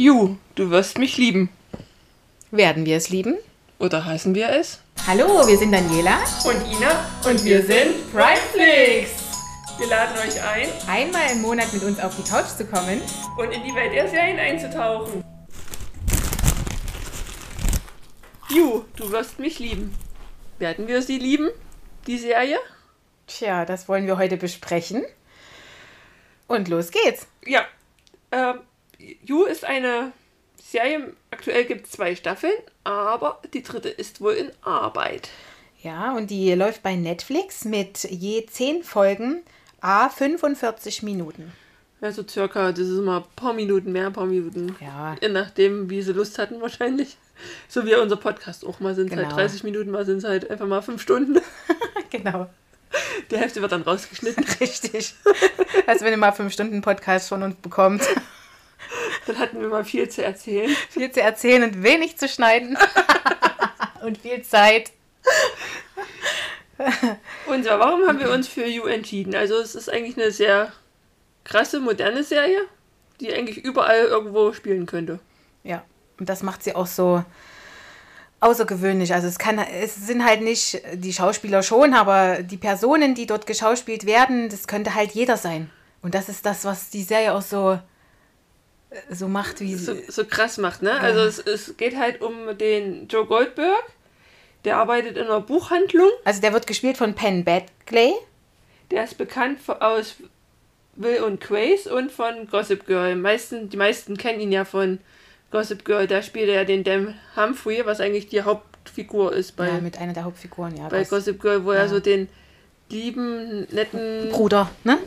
Ju, du wirst mich lieben. Werden wir es lieben? Oder heißen wir es? Hallo, wir sind Daniela. Und Ina. Und wir sind Primeflix. Wir laden euch ein, Einmal im Monat mit uns auf die Couch zu kommen. und in die Welt der Serien einzutauchen. Ju, du wirst mich lieben. Werden wir sie lieben? Die Serie? Tja, das wollen wir heute besprechen. Und los geht's. Ja. Ähm, Ju ist eine Serie. Aktuell gibt es zwei Staffeln, aber die dritte ist wohl in Arbeit. Ja, und die läuft bei Netflix mit je 10 Folgen, a 45 Minuten. Also circa, das ist immer ein paar Minuten mehr, ein paar Minuten. Ja. Je nachdem, wie sie Lust hatten wahrscheinlich. So wie unser Podcast auch. Mal sind es halt Genau. 30 Minuten, mal sind es halt einfach mal 5 Stunden. genau. Die Hälfte wird dann rausgeschnitten. Richtig. Als wenn ihr mal 5 Stunden Podcast von uns bekommt. Dann hatten wir mal viel zu erzählen. Viel zu erzählen und wenig zu schneiden. und viel Zeit. Und so, warum haben wir uns für You entschieden? Also es ist eigentlich eine sehr krasse, moderne Serie, die eigentlich überall irgendwo spielen könnte. Ja, und das macht sie auch so außergewöhnlich. Also es kann, es sind halt nicht die Schauspieler schon, aber die Personen, die dort geschauspielt werden, das könnte halt jeder sein. Und das ist das, was die Serie auch so, so macht, wie So, sie. so krass macht, ne? Also es, es geht halt um den Joe Goldberg. Der arbeitet in einer Buchhandlung. Also der wird gespielt von Penn Badgley. Der ist bekannt aus Will und Grace und von Gossip Girl. Meisten, die meisten kennen ihn ja von Gossip Girl. Da spielt er den Dan Humphrey, was eigentlich die Hauptfigur ist bei, Ja, mit einer der Hauptfiguren, ja. bei Gossip Girl, wo er ja. so den lieben, netten Bruder, ne?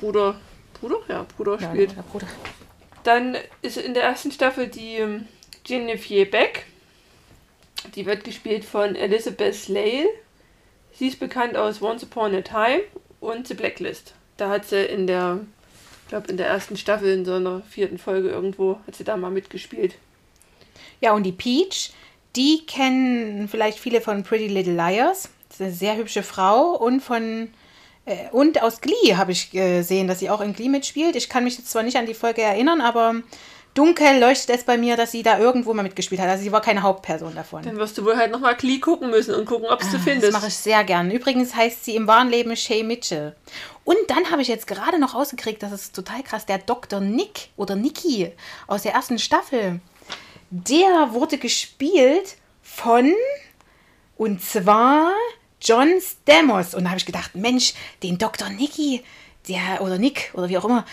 Bruder, Bruder? Ja, Bruder Ja, spielt. der Bruder. Dann ist in der ersten Staffel die ähm, Genevieve Beck. Die wird gespielt von Elizabeth Lale. Sie ist bekannt aus Once Upon a Time und The Blacklist. Da hat sie in der, ich glaube in der ersten Staffel, in so einer vierten Folge irgendwo, hat sie da mal mitgespielt. Ja, und die Peach, die kennen vielleicht viele von Pretty Little Liars. Das ist eine sehr hübsche Frau und von und aus Glee habe ich gesehen, dass sie auch in Glee mitspielt. Ich kann mich jetzt zwar nicht an die Folge erinnern, aber dunkel leuchtet es bei mir, dass sie da irgendwo mal mitgespielt hat. Also sie war keine Hauptperson davon. Dann wirst du wohl halt nochmal Glee gucken müssen und gucken, ob du Ah, Das findest. mache ich sehr gern. Übrigens heißt sie im wahren Leben Shay Mitchell. Und dann habe ich jetzt gerade noch rausgekriegt, das ist total krass, der Dr. Nick oder Nicky aus der ersten Staffel, der wurde gespielt von, und zwar John Stamos. Und da habe ich gedacht, Mensch, den Dr. Nicky, der, oder Nick, oder wie auch immer,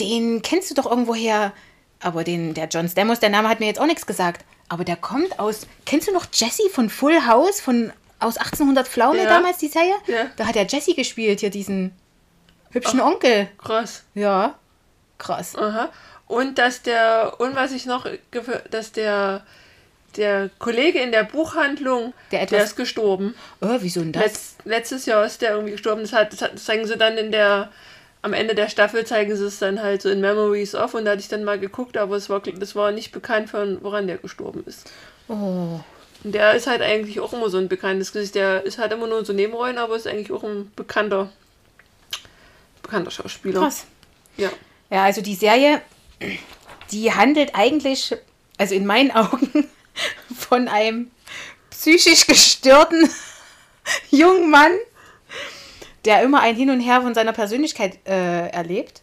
den kennst du doch irgendwoher. Aber den, der John Stamos, der Name hat mir jetzt auch nichts gesagt. Aber der kommt aus, kennst du noch Jesse von Full House, von, aus 1800 Pflaume Ja. damals, die Serie? Ja. Da hat der Jesse gespielt, hier diesen hübschen Onkel. Krass. Ja, krass. Aha. Und dass der, und was ich noch, dass der, der Kollege in der Buchhandlung, Der der, etwas- ist gestorben. Oh, wieso denn das? Letz, letztes Jahr ist der irgendwie gestorben. Das, hat, das, hat, das zeigen sie dann in der, am Ende der Staffel zeigen sie es dann halt so in Memories of und da hatte ich dann mal geguckt, aber es war, das war nicht bekannt, von woran der gestorben ist. Oh, Und der ist halt eigentlich auch immer so ein bekanntes Gesicht. Der ist halt immer nur so Nebenrollen, aber ist eigentlich auch ein bekannter, bekannter Schauspieler. krass. Ja. Ja, also die Serie, die handelt eigentlich, also in meinen Augen, von einem psychisch gestörten jungen Mann, der immer ein Hin und Her von seiner Persönlichkeit äh, erlebt.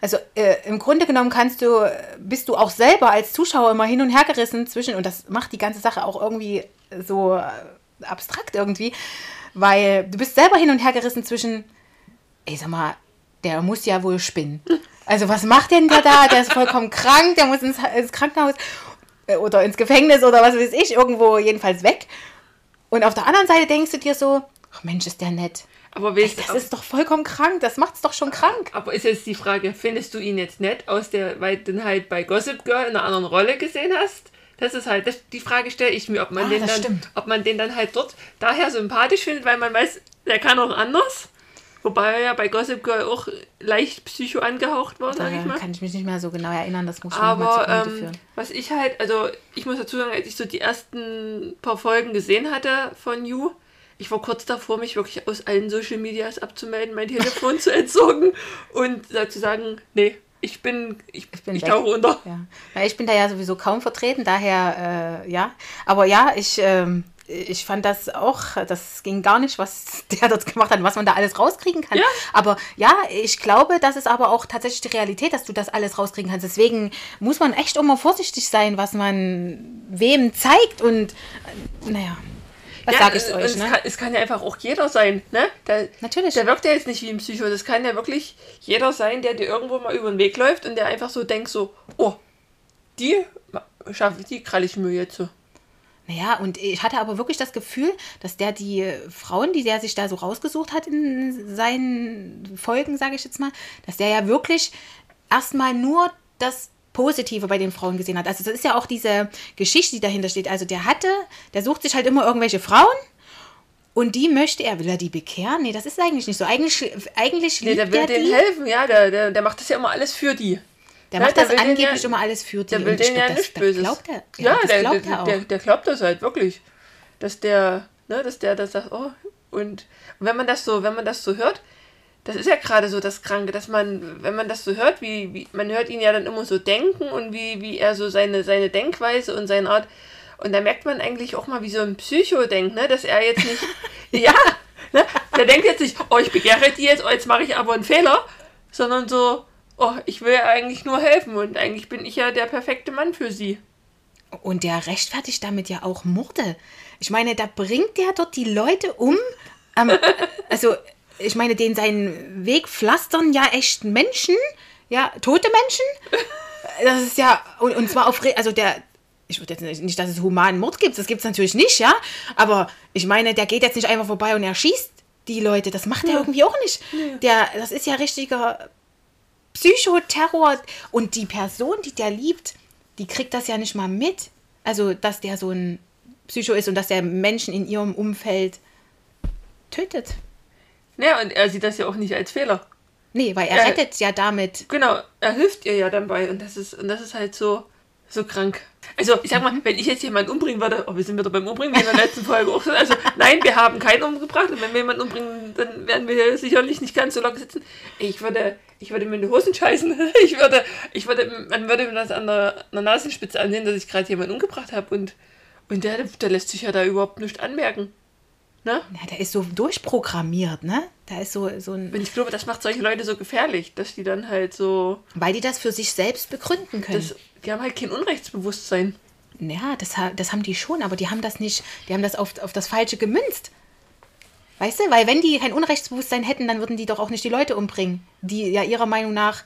Also äh, im Grunde genommen kannst du, bist du auch selber als Zuschauer immer hin und her gerissen zwischen, und das macht die ganze Sache auch irgendwie so äh, abstrakt irgendwie, weil du bist selber hin und her gerissen zwischen, ich sag mal, der muss ja wohl spinnen. Also was macht denn der da? Der ist vollkommen krank, der muss ins, ins Krankenhaus oder ins Gefängnis oder was weiß ich, irgendwo jedenfalls weg. Und auf der anderen Seite denkst du dir so, ach Mensch, ist der nett. Aber Ey, weißt, das ist doch vollkommen krank, das macht's doch schon krank. Aber ist jetzt die Frage, findest du ihn jetzt nett, aus der, weil du ihn halt bei Gossip Girl in einer anderen Rolle gesehen hast? Das ist halt, das, die Frage stelle ich mir, ob man, Ah, den dann, stimmt. ob man den dann halt dort daher sympathisch findet, weil man weiß, der kann auch anders. Wobei er ja bei Gossip Girl auch leicht psycho angehaucht war, sag ich mal. kann ich mich nicht mehr so genau erinnern, das muss ich mal Aber zugrunde ähm, führen. was ich halt, also ich muss dazu sagen, als ich so die ersten paar Folgen gesehen hatte von You, ich war kurz davor, mich wirklich aus allen Social Medias abzumelden, mein Telefon zu entsorgen und dazu sagen, nee, ich bin, ich, Ich bin ich tauche unter. Ja. ja, ich bin da ja sowieso kaum vertreten, daher äh, ja. Aber ja, ich, ähm, ich fand das auch, das ging gar nicht, was der dort gemacht hat, was man da alles rauskriegen kann. Ja. Aber ja, ich glaube, das ist aber auch tatsächlich die Realität, dass du das alles rauskriegen kannst. Deswegen muss man echt immer vorsichtig sein, was man wem zeigt und äh, naja, was Ja, sage ich und euch, es, ne? kann, es kann ja einfach auch jeder sein, ne? Der, Natürlich. Der wirkt ja jetzt nicht wie ein Psycho. Das kann ja wirklich jeder sein, der dir irgendwo mal über den Weg läuft und der einfach so denkt so, oh, die schaffe die kralle ich mir jetzt so. Naja, und ich hatte aber wirklich das Gefühl, dass der die Frauen, die der sich da so rausgesucht hat in seinen Folgen, sage ich jetzt mal, dass der ja wirklich erstmal nur das Positive bei den Frauen gesehen hat. Also das ist ja auch diese Geschichte, die dahinter steht. Also der hatte, der sucht sich halt immer irgendwelche Frauen und die möchte er, will er die bekehren? Nee, das ist eigentlich nicht so. Eigentlich, eigentlich Nee, der will er denen die. helfen, ja, der, der, der macht das ja immer alles für die. Der Ja, macht der das angeblich ja- immer alles für die. Der will denen ja das, nichts das Böses. glaubt er. Ja, das der, glaubt der, er auch. der, der glaubt das halt wirklich. Dass der, ne, dass der das sagt, oh, und, und wenn man das so, wenn man das so hört, das ist ja gerade so das Kranke, dass man, wenn man das so hört, wie, wie man hört ihn ja dann immer so denken und wie, wie er so seine, seine Denkweise und seine Art. Und da merkt man eigentlich auch mal, wie so ein Psycho denkt, ne? Dass er jetzt nicht. ja, ne? Der denkt jetzt nicht, oh, ich begehre die jetzt, oh, jetzt mache ich aber einen Fehler, sondern so, oh, ich will ja eigentlich nur helfen und eigentlich bin ich ja der perfekte Mann für sie. Und der rechtfertigt damit ja auch Morde. Ich meine, da bringt der dort die Leute um. Ähm, also, ich meine, den seinen Weg pflastern ja echt Menschen, ja, tote Menschen. Das ist ja, und, und zwar auf, also der, ich würde jetzt nicht, nicht, dass es humanen Mord gibt, das gibt es natürlich nicht, ja. Aber ich meine, der geht jetzt nicht einfach vorbei und erschießt die Leute. Das macht er irgendwie auch nicht. Der, das ist ja richtiger Psychoterror. Und die Person, die der liebt, die kriegt das ja nicht mal mit. Also, dass der so ein Psycho ist und dass der Menschen in ihrem Umfeld tötet. Ja, und er sieht das ja auch nicht als Fehler. Nee, weil er Ja. rettet ja damit. Genau, er hilft ihr ja dabei und das ist, und das ist halt so, so krank. Also, ich sag mal, wenn ich jetzt jemanden umbringen würde, oh, wir sind wieder beim Umbringen, wie in der letzten Folge auch schon. Also, nein, wir haben keinen umgebracht und wenn wir jemanden umbringen, dann werden wir hier sicherlich nicht ganz so locker sitzen. Ich würde, ich würde mir in die Hosen scheißen. Ich würde, ich würde, man würde mir das an der, an der Nasenspitze ansehen, dass ich gerade jemanden umgebracht habe und, und der, der lässt sich ja da überhaupt nicht anmerken. Ne? Ja, der ist so durchprogrammiert, ne? Da ist so, so ein. Und ich glaube, das macht solche Leute so gefährlich, dass die dann halt so, Weil die das für sich selbst begründen können. das, die haben halt kein Unrechtsbewusstsein. Ja, das, das haben die schon, aber die haben das nicht, die haben das auf, auf das Falsche gemünzt. Weißt du, weil wenn die kein Unrechtsbewusstsein hätten, dann würden die doch auch nicht die Leute umbringen, die ja ihrer Meinung nach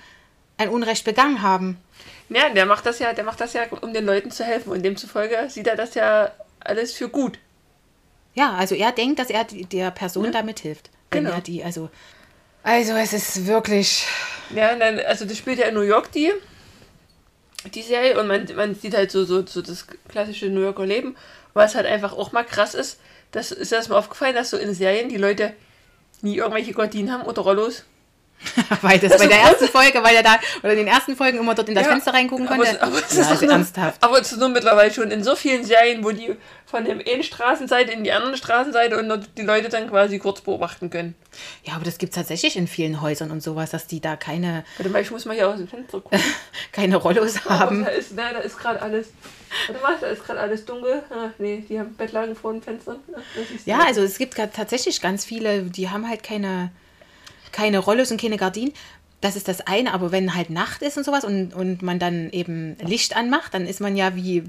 ein Unrecht begangen haben. Ja, der macht das ja, der macht das ja, um den Leuten zu helfen. Und demzufolge sieht er das ja alles für gut. Ja, also er denkt, dass er der Person damit hilft. Wenn Genau. er die, also, also es ist wirklich. Ja, und dann, also das spielt ja in New York die, die Serie und man, man sieht halt so, so, so das klassische New Yorker Leben, was halt einfach auch mal krass ist. Das ist das aufgefallen, dass so in Serien die Leute nie irgendwelche Gardinen haben oder Rollos. weil das, Das bei der ersten Folge, weil er da, oder in den ersten Folgen immer dort in das Ja, Fenster reingucken aber konnte. es- aber es ja, ist also nur- ernsthaft. Aber es ist nur mittlerweile schon in so vielen Serien, wo die von der einen Straßenseite in die andere Straßenseite und die Leute dann quasi kurz beobachten können. Ja, aber das gibt es tatsächlich in vielen Häusern und sowas, dass die da keine, Warte mal, ich muss mal hier aus dem Fenster gucken. keine Rollos haben. Da ist, na, da ist gerade alles. Warte mal, da ist gerade alles dunkel. Ah, nee, die haben Bettlaken vor dem Fenster. Ah. Ja, also es gibt tatsächlich ganz viele, die haben halt keine, keine Rollos und keine Gardinen. Das ist das eine, aber wenn halt Nacht ist und sowas und, und man dann eben Licht anmacht, dann ist man ja wie.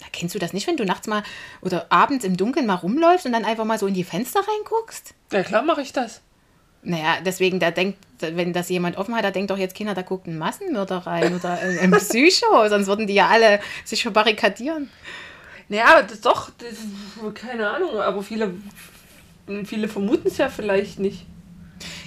Na, kennst du das nicht, wenn du nachts mal oder abends im Dunkeln mal rumläufst und dann einfach mal so in die Fenster reinguckst? Ja, klar mache ich das. Naja, deswegen, da denkt, wenn das jemand offen hat, da denkt doch jetzt Kinder, da guckt ein Massenmörder rein oder ein, ein Psycho, sonst würden die ja alle sich verbarrikadieren. Naja, das doch, das, keine Ahnung, aber viele, viele vermuten es ja vielleicht nicht.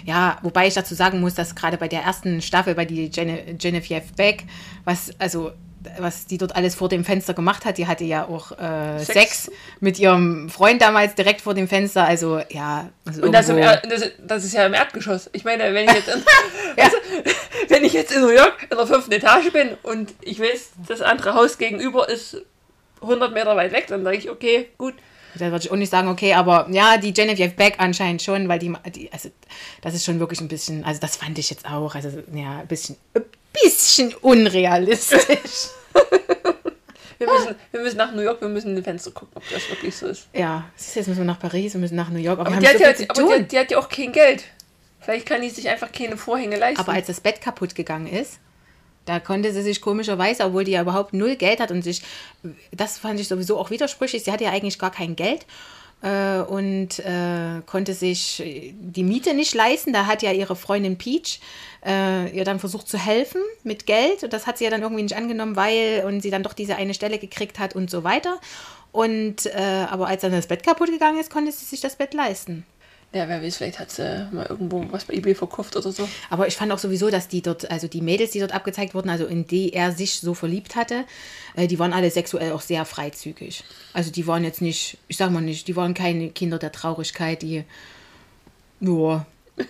Ja, wobei ich dazu sagen muss, dass gerade bei der ersten Staffel, bei die Gene Genevieve Beck, was, also, was die dort alles vor dem Fenster gemacht hat, die hatte ja auch äh, Sex. Sex. mit ihrem Freund damals direkt vor dem Fenster, also ja. Also Und das, das, das ist ja im Erdgeschoss. Ich meine, wenn ich jetzt in, weißt du, wenn ich jetzt in New York in der fünften Etage bin und ich weiß, das andere Haus gegenüber ist 100 Meter weit weg, dann sage ich, okay, gut, Da würde ich auch nicht sagen, okay, aber ja, die Genevieve Beck anscheinend schon, weil die, die, also das ist schon wirklich ein bisschen, also das fand ich jetzt auch, also ja, ein bisschen, ein bisschen unrealistisch. Wir müssen, wir müssen nach New York, wir müssen in die Fenster gucken, ob das wirklich so ist. Ja, siehst du, jetzt müssen wir nach Paris, wir müssen nach New York, aber, Aber, die hat, so ja, aber die, die hat ja auch kein Geld. Vielleicht kann die sich einfach keine Vorhänge leisten. Aber als das Bett kaputt gegangen ist, da konnte sie sich komischerweise, obwohl die ja überhaupt null Geld hat und sich, das fand ich sowieso auch widersprüchlich, sie hatte ja eigentlich gar kein Geld äh, und äh, konnte sich die Miete nicht leisten. Da hat ja ihre Freundin Peach äh, ihr dann versucht zu helfen mit Geld und das hat sie ja dann irgendwie nicht angenommen, weil und sie dann doch diese eine Stelle gekriegt hat und so weiter. Und äh, aber als dann das Bett kaputt gegangen ist, konnte sie sich das Bett leisten. Ja, wer weiß, vielleicht hat sie mal irgendwo was bei eBay verkauft oder so. Aber ich fand auch sowieso, dass die dort, also die Mädels, die dort abgezeigt wurden, also in die er sich so verliebt hatte, äh, die waren alle sexuell auch sehr freizügig. Also die waren jetzt nicht, ich sag mal nicht, die waren keine Kinder der Traurigkeit, die, ja,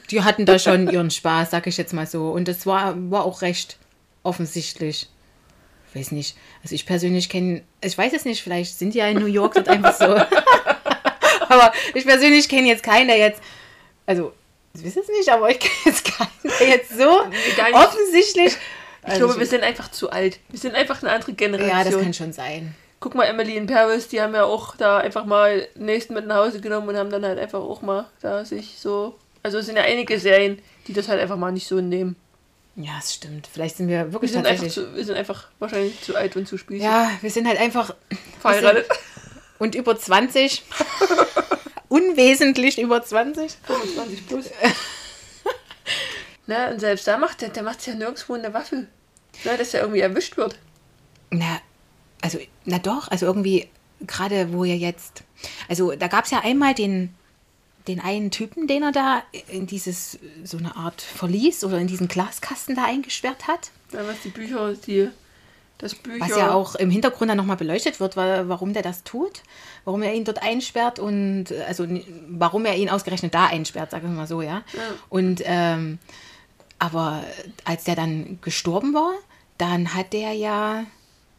die hatten da schon ihren Spaß, sag ich jetzt mal so. Und das war, war auch recht offensichtlich. Ich weiß nicht. Also ich persönlich kenne, ich weiß es nicht, vielleicht sind die ja in New York dort einfach so. Aber ich persönlich kenne jetzt keinen, der jetzt, also, ich weiß es nicht, aber ich kenne jetzt keinen, der jetzt so offensichtlich. Ich glaube, wir sind einfach zu alt. Wir sind einfach eine andere Generation. ja, das kann schon sein. Guck mal, Emily in Paris, die haben ja auch da einfach mal den nächsten mit nach Hause genommen und haben dann halt einfach auch mal da sich so. Also es sind ja einige Serien, die das halt einfach mal nicht so nehmen. Ja, es stimmt. Vielleicht sind wir Wir wirklich sind, einfach tatsächlich. zu, wir sind einfach wahrscheinlich zu alt und zu spießig. Ja, wir sind halt einfach verheiratet. Und über 20. Unwesentlich über 20. 25 plus. Na, und selbst da macht der, der macht ja nirgendwo eine Waffe. Na, dass er irgendwie erwischt wird. Na, also, na doch, also irgendwie, gerade wo er jetzt. Also, da gab es ja einmal den, den einen Typen, den er da in dieses, so eine Art Verlies oder in diesen Glaskasten da eingesperrt hat. Ja, was die Bücher, die. Das Bücher. Was ja auch im Hintergrund dann nochmal beleuchtet wird, wa- warum der das tut, warum er ihn dort einsperrt und also warum er ihn ausgerechnet da einsperrt, sagen wir mal so, ja. Und ähm, aber als der dann gestorben war, dann hat der ja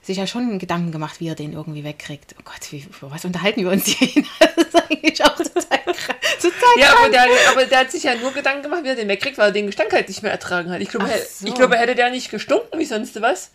sich ja schon Gedanken gemacht, wie er den irgendwie wegkriegt. Oh Gott, wie, für was unterhalten wir uns hier? Das ist eigentlich auch total krass. Total Ja, aber der, aber der hat sich ja nur Gedanken gemacht, wie er den wegkriegt, weil er den Gestank halt nicht mehr ertragen hat. Ich glaube, so. ich glaube hätte der nicht gestunken wie sonst was.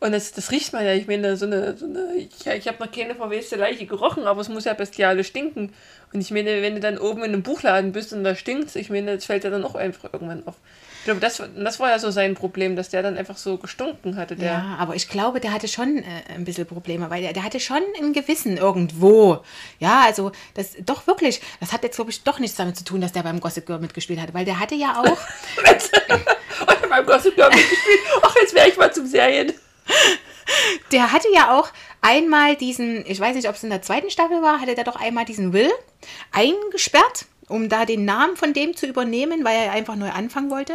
Und das, das riecht man ja. Ich meine, so eine, so eine ich, ich habe noch keine verweste Leiche gerochen, aber es muss ja bestialisch stinken. Und ich meine, wenn du dann oben in einem Buchladen bist und da stinkt ich meine, das fällt ja dann auch einfach irgendwann auf. Ich glaube, das, das war ja so sein Problem, dass der dann einfach so gestunken hatte. Der. Ja, aber ich glaube, der hatte schon äh, ein bisschen Probleme, weil der, der hatte schon ein Gewissen irgendwo. Ja, also das doch wirklich, das hat jetzt, glaube ich, doch nichts damit zu tun, dass der beim Gossip Girl mitgespielt hat, weil der hatte ja auch, Und beim Gossip Girl mitgespielt. Ach, jetzt wäre ich mal zum Serien. Der hatte ja auch einmal diesen, ich weiß nicht, ob es in der zweiten Staffel war, hatte der doch einmal diesen Will eingesperrt, um da den Namen von dem zu übernehmen, weil er einfach neu anfangen wollte.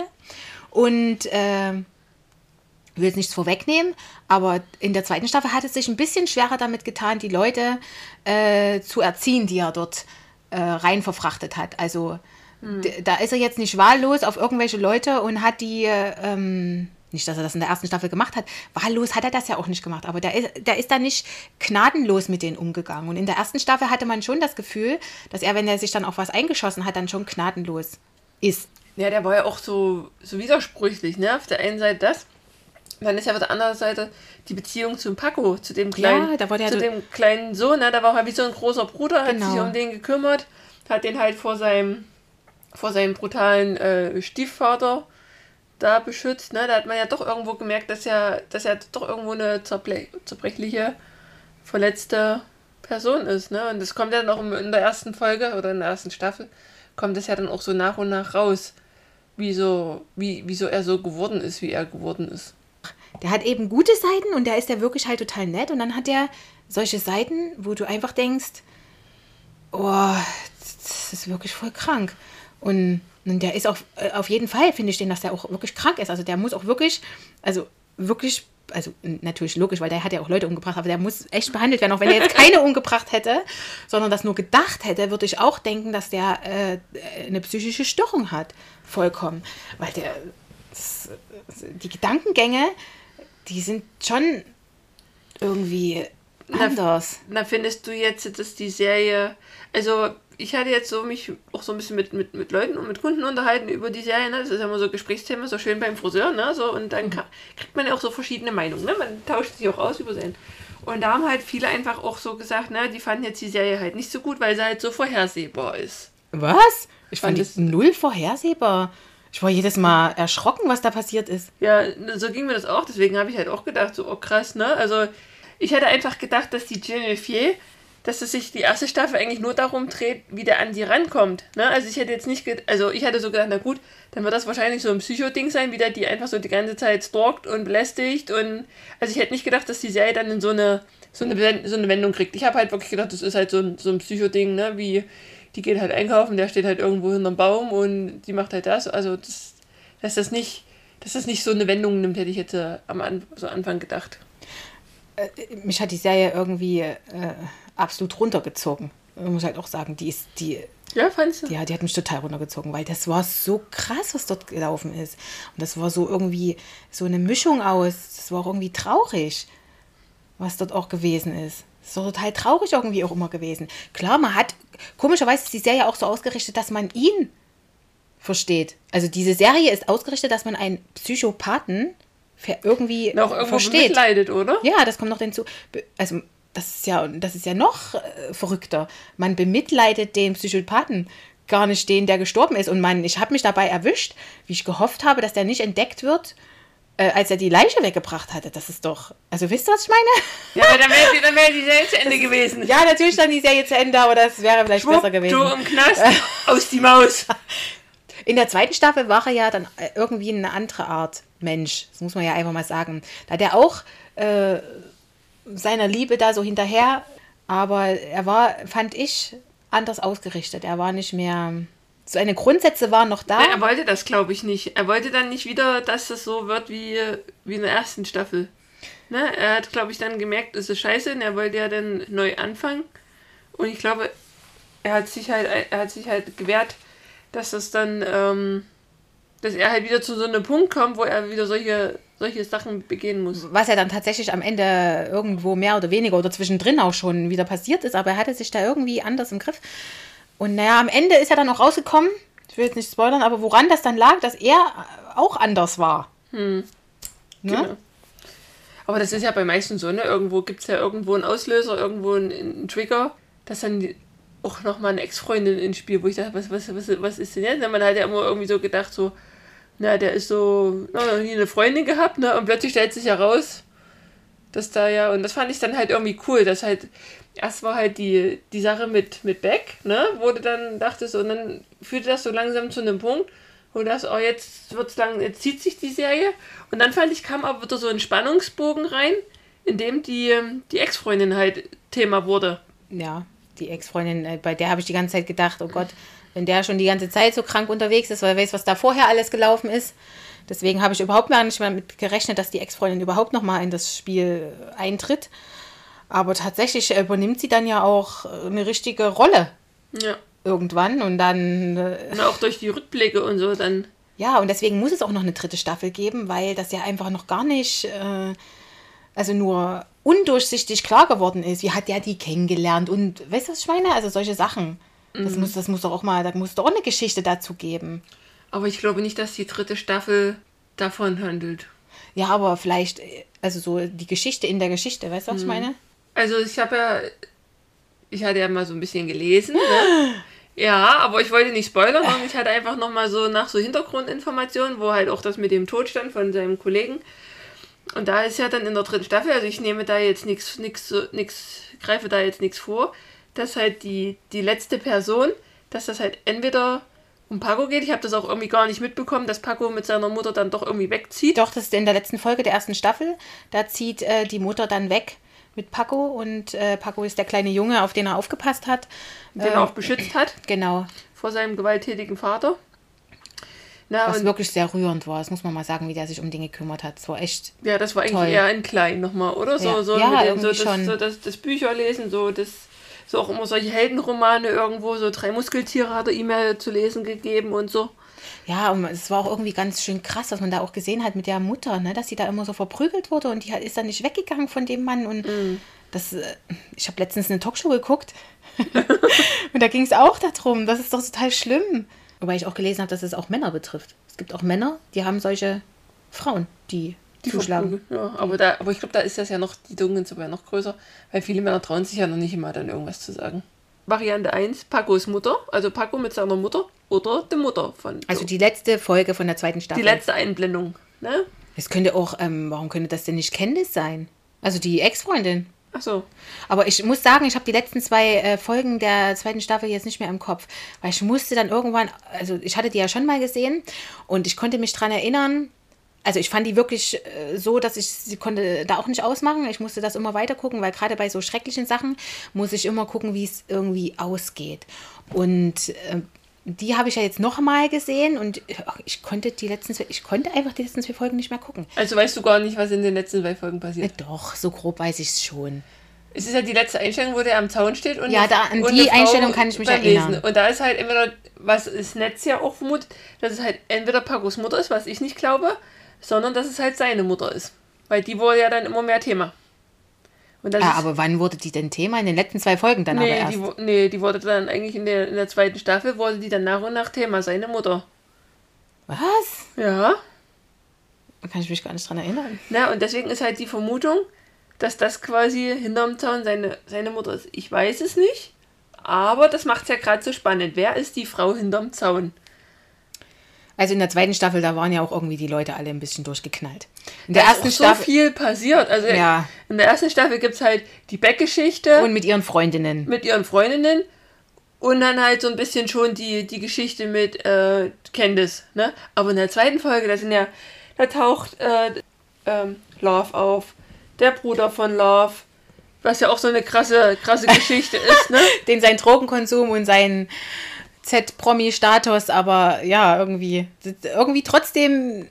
Und ich will jetzt nichts vorwegnehmen, aber in der zweiten Staffel hat es sich ein bisschen schwerer damit getan, die Leute äh, zu erziehen, die er dort äh, rein verfrachtet hat. Also d- da ist er jetzt nicht wahllos auf irgendwelche Leute und hat die, äh, ähm, nicht, dass er das in der ersten Staffel gemacht hat, wahllos hat er das ja auch nicht gemacht, aber der ist, der ist da nicht gnadenlos mit denen umgegangen. Und in der ersten Staffel hatte man schon das Gefühl, dass er, wenn er sich dann auf was eingeschossen hat, dann schon gnadenlos ist. Ja, der war ja auch so, so widersprüchlich, ne? Auf der einen Seite das, dann ist ja auf der anderen Seite die Beziehung zum Paco, zu dem kleinen, Ja, zu so- dem kleinen Sohn, ne? Da war er wie so ein großer Bruder, hat Genau. sich um den gekümmert, hat den halt vor seinem, vor seinem brutalen äh, Stiefvater da beschützt, ne? Da hat man ja doch irgendwo gemerkt, dass er, dass er doch irgendwo eine zerbrechliche, verletzte Person ist, ne? Und das kommt ja dann auch in der ersten Folge oder in der ersten Staffel, kommt das ja dann auch so nach und nach raus wieso, wie, wieso er so geworden ist, wie er geworden ist. Der hat eben gute Seiten und der ist ja wirklich halt total nett. Und dann hat er solche Seiten, wo du einfach denkst, oh, das ist wirklich voll krank. Und, und der ist auch, äh, auf jeden Fall finde ich den, dass der auch wirklich krank ist. Also der muss auch wirklich, also wirklich, also natürlich logisch, weil der hat ja auch Leute umgebracht, aber der muss echt behandelt werden, auch wenn er jetzt keine umgebracht hätte, sondern das nur gedacht hätte, würde ich auch denken, dass der äh, eine psychische Störung hat. Vollkommen. Weil der, das, die Gedankengänge, die sind schon irgendwie anders. Na, findest du jetzt, dass die Serie, also ich hatte jetzt so mich auch so ein bisschen mit, mit, mit Leuten und mit Kunden unterhalten über die Serie, ne? Das ist ja immer so Gesprächsthema, so schön beim Friseur, ne? So, und dann kann, kriegt man ja auch so verschiedene Meinungen, ne? Man tauscht sich auch aus über Serien. Und da haben halt viele einfach auch so gesagt, ne, die fanden jetzt die Serie halt nicht so gut, weil sie halt so vorhersehbar ist. Was? Ich fand es null vorhersehbar. Ich war jedes Mal erschrocken, was da passiert ist. Ja, so ging mir das auch. Deswegen habe ich halt auch gedacht, so, oh krass, ne? Also, ich hätte einfach gedacht, dass die Genevieve, dass es sich die erste Staffel eigentlich nur darum dreht, wie der an die rankommt. Ne? Also, ich hätte jetzt nicht, also ich hätte so gedacht, na gut, dann wird das wahrscheinlich so ein Psycho-Ding sein, wie der die einfach so die ganze Zeit stalkt und belästigt. Und also, ich hätte nicht gedacht, dass die Serie dann in so eine, so eine, so eine Wendung kriegt. Ich habe halt wirklich gedacht, das ist halt so ein, so ein Psycho-Ding, ne? Wie die geht halt einkaufen, der steht halt irgendwo hinterm Baum und die macht halt das. Also, das, dass das nicht dass das nicht so eine Wendung nimmt, hätte ich jetzt äh, am An so Anfang gedacht. Mich hat die Serie irgendwie äh, absolut runtergezogen. Ich muss halt auch sagen, die ist, die, Ja, fandst du? Ja, die hat mich total runtergezogen, weil das war so krass, was dort gelaufen ist. Und das war so irgendwie so eine Mischung aus. Das war auch irgendwie traurig, was dort auch gewesen ist. Es war total traurig irgendwie auch immer gewesen. Klar, man hat, komischerweise ist die Serie auch so ausgerichtet, dass man ihn versteht. Also diese Serie ist ausgerichtet, dass man einen Psychopathen irgendwie Noch irgendwo versteht. bemitleidet, oder? Ja, das kommt noch hinzu. Also, das ist ja, das ist ja noch äh, verrückter. Man bemitleidet den Psychopathen, gar nicht den, der gestorben ist. Und man, ich habe mich dabei erwischt, wie ich gehofft habe, dass der nicht entdeckt wird, äh, als er die Leiche weggebracht hatte. Das ist doch. Also, wisst ihr, was ich meine? Ja, aber dann wäre die, dann wär die Serie zu Ende gewesen. Ja, natürlich dann die Serie zu Ende, aber das wäre vielleicht besser gewesen. Du im Knast, aus die Maus. In der zweiten Staffel war er ja dann äh, irgendwie eine andere Art Mensch. Das muss man ja einfach mal sagen. Da hat er auch äh, seiner Liebe da so hinterher, aber er war, fand ich, anders ausgerichtet. Er war nicht mehr. Seine Grundsätze waren noch da. Nein, er wollte das, glaube ich, nicht. Er wollte dann nicht wieder, dass das so wird wie, wie in der ersten Staffel. Ne? Er hat, glaube ich, dann gemerkt, es ist scheiße und er wollte ja dann neu anfangen. Und ich glaube, er hat sich halt, er hat sich halt gewehrt, dass das dann, ähm, dass er halt wieder zu so einem Punkt kommt, wo er wieder solche, solche Sachen begehen muss. was ja dann tatsächlich am Ende irgendwo mehr oder weniger oder zwischendrin auch schon wieder passiert ist, aber er hatte sich da irgendwie anders im Griff. Und naja, am Ende ist er dann auch rausgekommen, ich will jetzt nicht spoilern, aber woran das dann lag, dass er auch anders war. Ne? Genau. Aber das ist ja bei meisten so, ne? Irgendwo gibt es ja irgendwo einen Auslöser, irgendwo einen, einen Trigger, dass dann auch nochmal eine Ex-Freundin ins Spiel, wo ich dachte, was, was, was, was ist denn jetzt? Man hat ja immer irgendwie so gedacht, so, na, der ist so, na, noch nie eine Freundin gehabt, ne? Und plötzlich stellt sich heraus, dass da ja, und das fand ich dann halt irgendwie cool, dass halt, erst war halt die, die Sache mit, mit Beck, ne? Du dann dachtest, und dann führte das so langsam zu einem Punkt, wo dachtest, oh, jetzt wird's lang, jetzt zieht sich die Serie. Und dann fand ich, kam aber wieder so ein Spannungsbogen rein, in dem die, die Ex-Freundin halt Thema wurde. ja, die Ex-Freundin, äh, bei der habe ich die ganze Zeit gedacht, oh Gott, wenn der schon die ganze Zeit so krank unterwegs ist, weil er weiß, was da vorher alles gelaufen ist. Deswegen habe ich überhaupt gar nicht mehr damit gerechnet, dass die Ex-Freundin überhaupt noch mal in das Spiel eintritt. Aber tatsächlich äh, übernimmt sie dann ja auch äh, eine richtige Rolle Ja. irgendwann und dann äh, Und auch durch die Rückblicke und so dann. ja, und deswegen muss es auch noch eine dritte Staffel geben, weil das ja einfach noch gar nicht, äh, also nur undurchsichtig klar geworden ist. Wie hat der die kennengelernt? Und weißt du, was ich meine? Also solche Sachen. Das, muss, das muss doch auch mal, da muss doch auch eine Geschichte dazu geben. Aber ich glaube nicht, dass die dritte Staffel davon handelt. Ja, aber vielleicht, also so die Geschichte in der Geschichte, weißt du, was ich meine? Also ich habe ja, ich hatte ja mal so ein bisschen gelesen, ne? Ja, aber ich wollte nicht spoilern und ich hatte einfach nochmal so nach so Hintergrundinformationen, wo halt auch das mit dem Tod stand von seinem Kollegen. Und da ist ja dann in der dritten Staffel, also ich nehme da jetzt nichts, nichts, nichts, greife da jetzt nichts vor, dass halt die, die letzte Person, dass das halt entweder um Paco geht. Ich habe das auch irgendwie gar nicht mitbekommen, dass Paco mit seiner Mutter dann doch irgendwie wegzieht. Doch, das ist in der letzten Folge der ersten Staffel. Da zieht äh, die Mutter dann weg mit Paco und äh, Paco ist der kleine Junge, auf den er aufgepasst hat. den Äh, er auch beschützt hat Genau. vor seinem gewalttätigen Vater. Na, Was und wirklich sehr rührend war. Das muss man mal sagen, wie der sich um den gekümmert hat. Es war echt. Ja, das war eigentlich Toll. eher in klein nochmal, oder? So, Ja. so, Ja, irgendwie so, das, schon. so das, das Bücherlesen, so das, so auch immer solche Heldenromane irgendwo, so drei Muskeltiere hat er ihm ja zu lesen gegeben und so. Ja, und es war auch irgendwie ganz schön krass, was man da auch gesehen hat mit der Mutter, ne? dass sie da immer so verprügelt wurde und die ist dann nicht weggegangen von dem Mann und Das, äh, ich habe letztens eine Talkshow geguckt und da ging es auch darum. Das ist doch total schlimm. Wobei ich auch gelesen habe, dass es auch Männer betrifft. Es gibt auch Männer, die haben solche Frauen, Die zuschlagen. Ja, aber, da, aber ich glaube, da ist das ja noch, die Dunkeln sogar noch größer, weil viele Männer trauen sich ja noch nicht immer dann irgendwas zu sagen. Variante 1, Pacos Mutter, also Paco mit seiner Mutter oder die Mutter von. Also die letzte Folge von der zweiten die Staffel. letzte Einblendung. Ne? Es könnte auch, ähm, warum könnte das denn nicht Candice sein? Also die Ex-Freundin. Achso. Aber ich muss sagen, ich habe die letzten zwei äh, Folgen der zweiten Staffel jetzt nicht mehr im Kopf. Weil ich musste dann irgendwann, also ich hatte die ja schon mal gesehen und ich konnte mich dran erinnern. Also ich fand die wirklich äh, so, dass ich sie konnte da auch nicht ausmachen. Ich musste das immer weiter gucken, weil gerade bei so schrecklichen Sachen muss ich immer gucken, wie es irgendwie ausgeht. Und äh, die habe ich ja jetzt noch mal gesehen und ich konnte die letzten zwei, ich konnte einfach die letzten zwei Folgen nicht mehr gucken. Also weißt du gar nicht, was in den letzten zwei Folgen Äh, passiert. doch, so grob weiß ich es schon. Es ist ja die letzte Einstellung, wo der am Zaun steht und Ja, da- an und die Einstellung kann ich mich erinnern. Lesen. Und da ist halt entweder, was das Netz ja auch vermutet, dass es halt entweder Pacos Mutter ist, was ich nicht glaube, sondern dass es halt seine Mutter ist. Weil die wurde ja dann immer mehr Thema. Ist, aber wann wurde die denn Thema? In den letzten zwei Folgen dann aber nee, erst. die, nee, die wurde dann eigentlich in der, in der zweiten Staffel, wurde die dann nach und nach Thema, seine Mutter. Was? Ja. Da kann ich mich gar nicht dran erinnern. Na, und deswegen ist halt die Vermutung, dass das quasi hinterm Zaun seine, seine Mutter ist. Ich weiß es nicht, aber das macht es ja gerade so spannend. Wer ist die Frau hinterm Zaun? Also in der zweiten Staffel, da waren ja auch irgendwie die Leute alle ein bisschen durchgeknallt. In der Da ersten ist auch Staffel so viel passiert. Also Ja. in der ersten Staffel gibt es halt die Beck-Geschichte und mit ihren Freundinnen. mit ihren Freundinnen und dann halt so ein bisschen schon die, die Geschichte mit äh, Candice. Ne? Aber in der zweiten Folge, da sind ja, da taucht äh, ähm, Love auf, der Bruder von Love, was ja auch so eine krasse, krasse Geschichte ist, ne? Den sein Drogenkonsum und sein Z-Promi-Status, aber ja, irgendwie, irgendwie trotzdem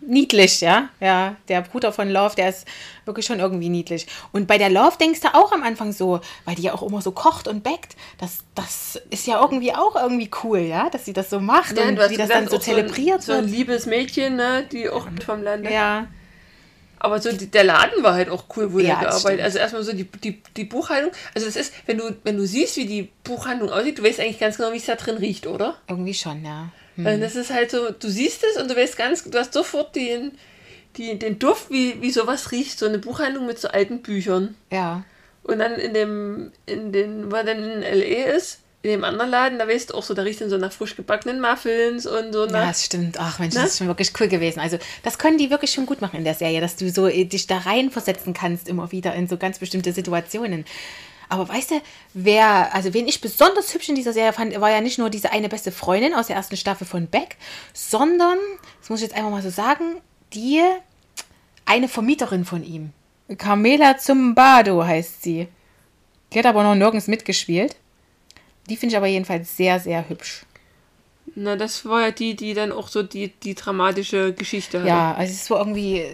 niedlich, ja. Ja, der Bruder von Love, der ist wirklich schon irgendwie niedlich. Und bei der Love denkst du auch am Anfang so, weil die ja auch immer so kocht und backt, das, das ist ja irgendwie auch irgendwie cool, ja, dass sie das so macht und du hast wie das dann so zelebriert ein, So ein wird. liebes Mädchen, ne? Die auch vom Lande. Ja, Aber so die, der Laden war halt auch cool, wo Ja, der gearbeitet. Also erstmal so die, die, die Buchhaltung. Also das ist, wenn du, wenn du siehst, wie die Buchhandlung aussieht, du weißt eigentlich ganz genau, wie es da drin riecht, oder? irgendwie schon, ja. Hm. Das ist halt so, du siehst es und du weißt ganz, du hast sofort den, die, den Duft, wie, wie sowas riecht, so eine Buchhandlung mit so alten Büchern. Ja. Und dann in dem, in den, wo er dann in L.A. ist, in dem anderen Laden, da weißt du auch so, da riecht dann so nach frisch gebackenen Muffins und so Ja, nach. das stimmt. Ach Mensch, Ne? das ist schon wirklich cool gewesen. Also, das können die wirklich schon gut machen in der Serie, dass du so äh, dich da reinversetzen kannst, immer wieder in so ganz bestimmte Situationen. Aber weißt du, wer, also wen ich besonders hübsch in dieser Serie fand, war ja nicht nur diese eine beste Freundin aus der ersten Staffel von Beck, sondern, das muss ich jetzt einfach mal so sagen, die eine Vermieterin von ihm. Carmela Zumbado heißt sie. Die hat aber noch nirgends mitgespielt. Die finde ich aber jedenfalls sehr, sehr hübsch. Na, das war ja die, die dann auch so die, die dramatische Geschichte hatte. Ja, also es war irgendwie,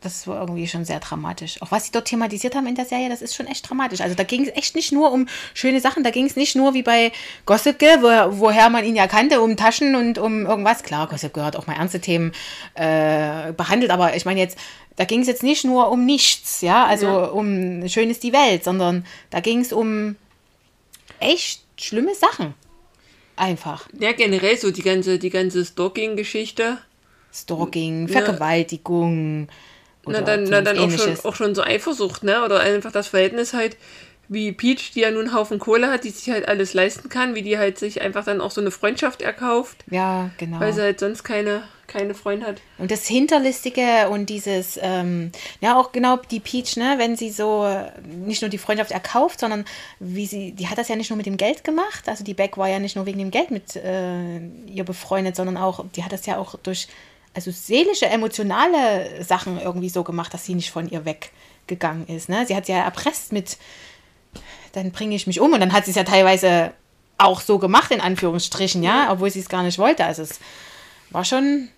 das war irgendwie schon sehr dramatisch. Auch was sie dort thematisiert haben in der Serie, das ist schon echt dramatisch. Also da ging es echt nicht nur um schöne Sachen, da ging es nicht nur wie bei Gossip Girl, wo, woher man ihn ja kannte, um Taschen und um irgendwas. Klar, Gossip Girl hat auch mal ernste Themen äh, behandelt, aber ich meine jetzt, da ging es jetzt nicht nur um nichts, ja, also Ja. um schön ist die Welt, sondern da ging es um echt schlimme Sachen. Einfach. Ja, generell so die ganze, die ganze Stalking-Geschichte. Stalking. Vergewaltigung. Na, dann, na, dann auch, schon, auch schon so Eifersucht, ne? Oder einfach das Verhältnis halt, wie Peach, die ja nun einen Haufen Kohle hat, die sich halt alles leisten kann, wie die halt sich einfach dann auch so eine Freundschaft erkauft, Ja, genau. weil sie halt sonst keine, keine Freunde hat. Und das Hinterlistige und dieses, ähm, ja, auch genau die Peach, ne, wenn sie so äh, nicht nur die Freundschaft erkauft, sondern wie sie, die hat das ja nicht nur mit dem Geld gemacht. Also die Beck war ja nicht nur wegen dem Geld mit äh, ihr befreundet, sondern auch, die hat das ja auch durch, also seelische, emotionale Sachen irgendwie so gemacht, dass sie nicht von ihr weggegangen ist. Ne? Sie hat sie ja erpresst mit, dann bringe ich mich um. Und dann hat sie es ja teilweise auch so gemacht, in Anführungsstrichen, ja, obwohl sie es gar nicht wollte. Also es war schon,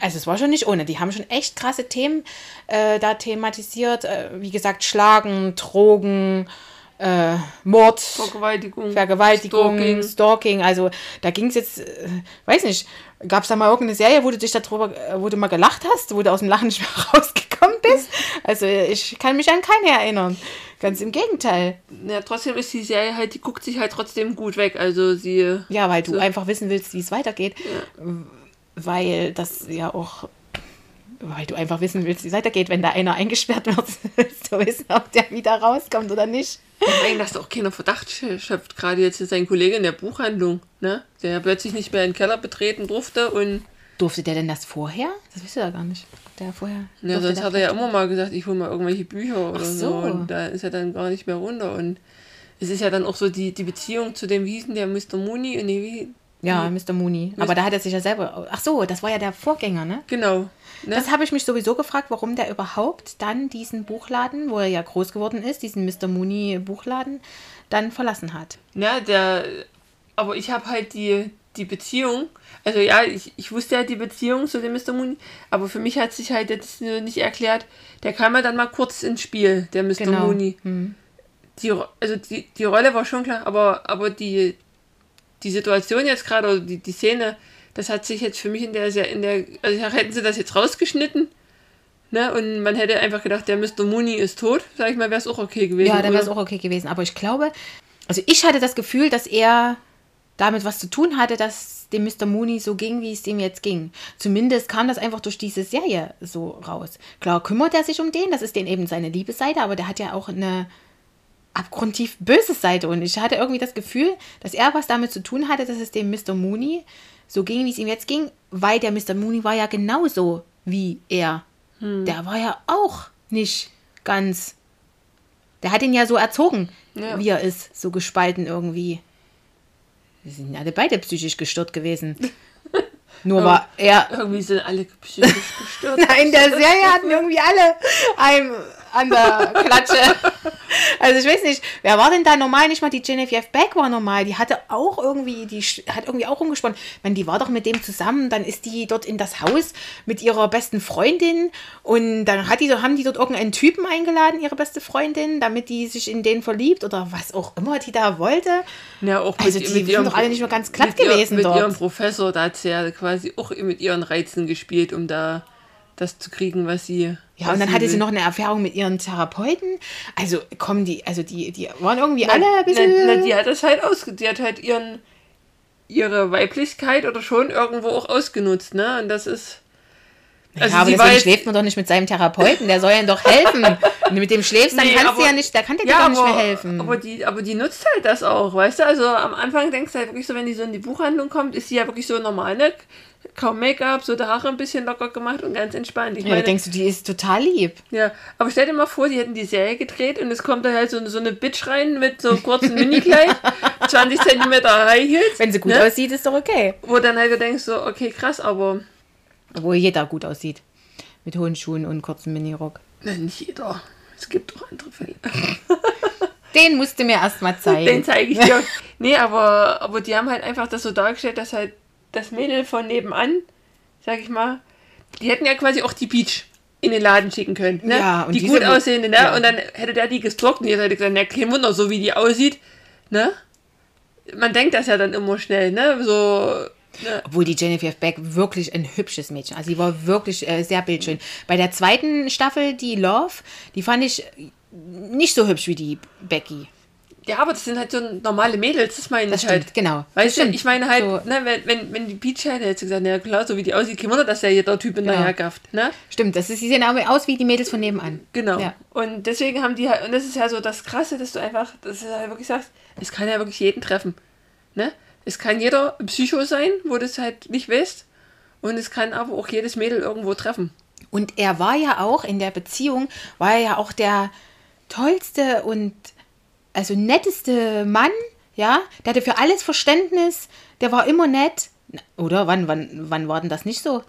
also es war schon nicht ohne. Die haben schon echt krasse Themen äh, da thematisiert. Äh, wie gesagt, Schlagen, Drogen, äh, Mord, Vergewaltigung, Vergewaltigung, Stalking. Stalking. Also da ging es jetzt, äh, weiß nicht, gab es da mal irgendeine Serie, wo du dich darüber, äh, wo du mal gelacht hast, wo du aus dem Lachen mehr rausgekommen bist? Also ich kann mich an keine erinnern. Ganz im Gegenteil. Ja, trotzdem ist die Serie halt, die guckt sich halt trotzdem gut weg. Also sie. Ja, weil du so. einfach wissen willst, wie es weitergeht. Ja. Weil das ja auch. Weil du einfach wissen willst, wie es weitergeht, wenn da einer eingesperrt wird, willst du wissen, ob der wieder rauskommt oder nicht. Ich meine, dass auch keiner Verdacht schöpft, gerade jetzt sein Kollege in der Buchhandlung, ne? Der plötzlich nicht mehr in den Keller betreten durfte und. Durfte der denn das vorher? Das wisst ihr ja gar nicht der vorher. Ja, sonst hat er ja immer mal gesagt, ich hole mal irgendwelche Bücher oder so. so. Und da ist er dann gar nicht mehr runter. Und es ist ja dann auch so die, die Beziehung zu dem, wie hieß der Mr. Mooney? Nee, wie, ja, Mr. Mooney. Aber da hat er sich ja selber. Ach so, das war ja der Vorgänger, ne? Genau. Ne? Das habe ich mich sowieso gefragt, warum der überhaupt dann diesen Buchladen, wo er ja groß geworden ist, diesen Mr. Mooney Buchladen, dann verlassen hat. Ja, der. Aber ich habe halt die, die Beziehung also ja, ich, ich wusste ja die Beziehung zu dem Mr. Mooney, aber für mich hat sich halt jetzt nicht erklärt, der kam ja dann mal kurz ins Spiel, der Mr. Genau. Mooney. Hm. Die, also die, die Rolle war schon klar, aber, aber die, die Situation jetzt gerade, oder die, die Szene, das hat sich jetzt für mich in der, in der, also hätten sie das jetzt rausgeschnitten, ne, und man hätte einfach gedacht, der Mr. Mooney ist tot, sag ich mal, wäre es auch okay gewesen. Ja, dann wäre es auch okay gewesen, aber ich glaube, also ich hatte das Gefühl, dass er damit was zu tun hatte, dass dem Mr. Mooney so ging, wie es dem jetzt ging. Zumindest kam das einfach durch diese Serie so raus. Klar kümmert er sich um den, das ist den eben seine Liebesseite, aber der hat ja auch eine abgrundtief böse Seite und ich hatte irgendwie das Gefühl, dass er was damit zu tun hatte, dass es dem Mr. Mooney so ging, wie es ihm jetzt ging, weil der Mr. Mooney war ja genauso wie er. Hm. Der war ja auch nicht ganz. Der hat ihn ja so erzogen, ja. wie er ist, so gespalten irgendwie. Wir sind alle beide psychisch gestört gewesen. Nur war er. Irgendwie sind alle psychisch gestört. Nein, der Serie hatten irgendwie alle einem an der Klatsche. Also ich weiß nicht, wer war denn da normal? Nicht mal die Genevieve Beck war normal. Die hatte auch irgendwie, die hat irgendwie auch rumgesponnen. Meine, die war doch mit dem zusammen. Dann ist die dort in das Haus mit ihrer besten Freundin und dann hat die, haben die dort irgendeinen Typen eingeladen, ihre beste Freundin, damit die sich in den verliebt oder was auch immer die da wollte. Ja, auch also mit, die mit sind doch alle nicht mehr ganz glatt gewesen ihr, mit dort. Mit ihrem Professor, da hat sie ja quasi auch mit ihren Reizen gespielt, um da das zu kriegen, was sie. Ja, was und dann sie hatte will. sie noch eine Erfahrung mit ihren Therapeuten. Also kommen die, also die, die waren irgendwie na, alle ein bisschen. Na, na, die hat das halt aus, die hat halt ihren, ihre Weiblichkeit oder schon irgendwo auch ausgenutzt, ne? Und das ist. Also ja, aber deswegen schläft man doch nicht mit seinem Therapeuten, der soll ja doch helfen. Wenn du mit dem schläfst, dann nee, kannst aber, du ja nicht, da kann der ja, dir doch nicht mehr helfen. Aber die, aber die nutzt halt das auch, weißt du? Also am Anfang denkst du halt wirklich so, wenn die so in die Buchhandlung kommt, ist sie ja wirklich so normal, ne? kaum Make-up, so die Haare ein bisschen locker gemacht und ganz entspannt. Ich ja, meine, denkst du, die ist total lieb. Ja, aber stell dir mal vor, die hätten die Serie gedreht und es kommt da halt so, so eine Bitch rein mit so kurzen Minikleid, 20 cm High Heels. Wenn sie gut ne? aussieht, ist doch okay. Wo dann halt du denkst so, okay, krass, aber... Wo jeder gut aussieht. Mit hohen Schuhen und kurzem Minirock. Na, nicht jeder. Es gibt auch andere Fälle. Den musst du mir erstmal zeigen. Den zeige ich dir. nee, aber, aber die haben halt einfach das so dargestellt, dass halt das Mädel von nebenan, sag ich mal, die hätten ja quasi auch die Peach in den Laden schicken können. Ne? Ja, und die gut aussehende, ne? Ja. Und dann hätte der die gestalkt und jetzt hätte gesagt, na, kein Wunder, so wie die aussieht, ne? Man denkt das ja dann immer schnell, ne? So. Ne? Obwohl die Jennifer Beck wirklich ein hübsches Mädchen, also sie war wirklich äh, sehr bildschön. Bei der zweiten Staffel, die Love, die fand ich nicht so hübsch wie die Becky. Ja, aber das sind halt so normale Mädels, das meine das ich stimmt, halt. Genau. Weißt du, ich meine halt, so. ne, wenn, wenn, wenn die Peach hätte jetzt gesagt, ja klar, so wie die aussieht, kein Wunder, dass ja jeder Typ in genau. gafft, ne? Stimmt, das ist, sie sehen aus wie die Mädels von nebenan. Genau. Ja. Und deswegen haben die halt, und das ist ja so das Krasse, dass du einfach, dass du halt wirklich sagst, es kann ja wirklich jeden treffen, ne? Es kann jeder Psycho sein, wo du es halt nicht weißt. Und es kann aber auch jedes Mädel irgendwo treffen. Und er war ja auch in der Beziehung, war er ja auch der tollste und also netteste Mann, ja, der hatte für alles Verständnis, der war immer nett. Oder wann, wann, wann war denn das nicht so?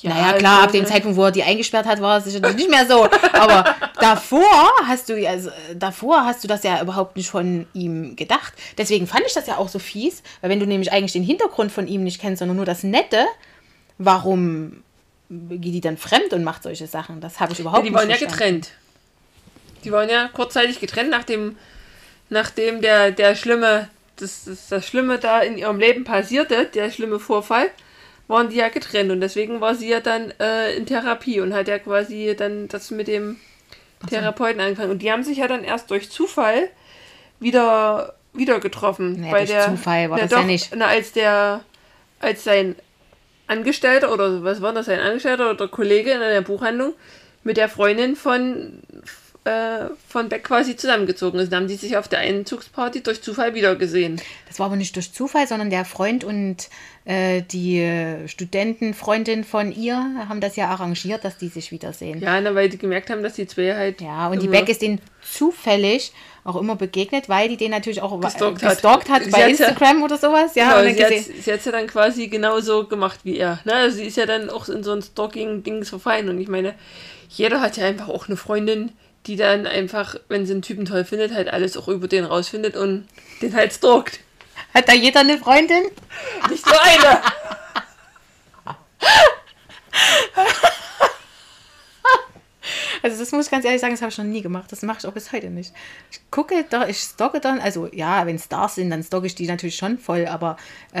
Ja, naja, klar, also, ab dem Zeitpunkt, wo er die eingesperrt hat, war es sicher nicht mehr so. Aber davor hast du also, davor hast du das ja überhaupt nicht von ihm gedacht. Deswegen fand ich das ja auch so fies, weil wenn du nämlich eigentlich den Hintergrund von ihm nicht kennst, sondern nur das Nette, warum geht die dann fremd und macht solche Sachen? Das habe ich überhaupt ja, die nicht Die waren ja getrennt. Die waren ja kurzzeitig getrennt, nachdem nachdem der, der schlimme, das, das, das Schlimme da in ihrem Leben passierte, der schlimme Vorfall, waren die ja getrennt und deswegen war sie ja dann äh, in Therapie und hat ja quasi dann das mit dem Therapeuten angefangen. Und die haben sich ja dann erst durch Zufall wieder, wieder getroffen. Nee, weil durch der, Zufall war na das ja doch, nicht. Na, als der, als sein Angestellter oder was war das, sein Angestellter oder Kollege in einer Buchhandlung mit der Freundin von, äh, von Beck quasi zusammengezogen ist. Dann haben die sich auf der Einzugsparty durch Zufall wieder gesehen. Das war aber nicht durch Zufall, sondern der Freund und äh, die äh, Studentenfreundin von ihr haben das ja arrangiert, dass die sich wiedersehen. Ja, na, weil die gemerkt haben, dass die zwei halt. Ja, und die Beck ist ihnen zufällig auch immer begegnet, weil die den natürlich auch Gestalkt gestalkt, hat. gestalkt hat Sie bei hat's ja- Instagram oder sowas. Ja, Genau, sie hat sie hat's ja dann quasi genauso gemacht wie er. Ne? Also sie ist ja dann auch in so ein Stalking-Dings verfallen. Und ich meine, jeder hat ja einfach auch eine Freundin, die dann einfach, wenn sie einen Typen toll findet, halt alles auch über den rausfindet und den halt stalkt. Hat da jeder eine Freundin? Nicht nur eine. Also das muss ich ganz ehrlich sagen, das habe ich noch nie gemacht. Das mache ich auch bis heute nicht. Ich gucke da, ich stalke dann, also ja, wenn Stars sind, dann stalke ich die natürlich schon voll, aber, äh,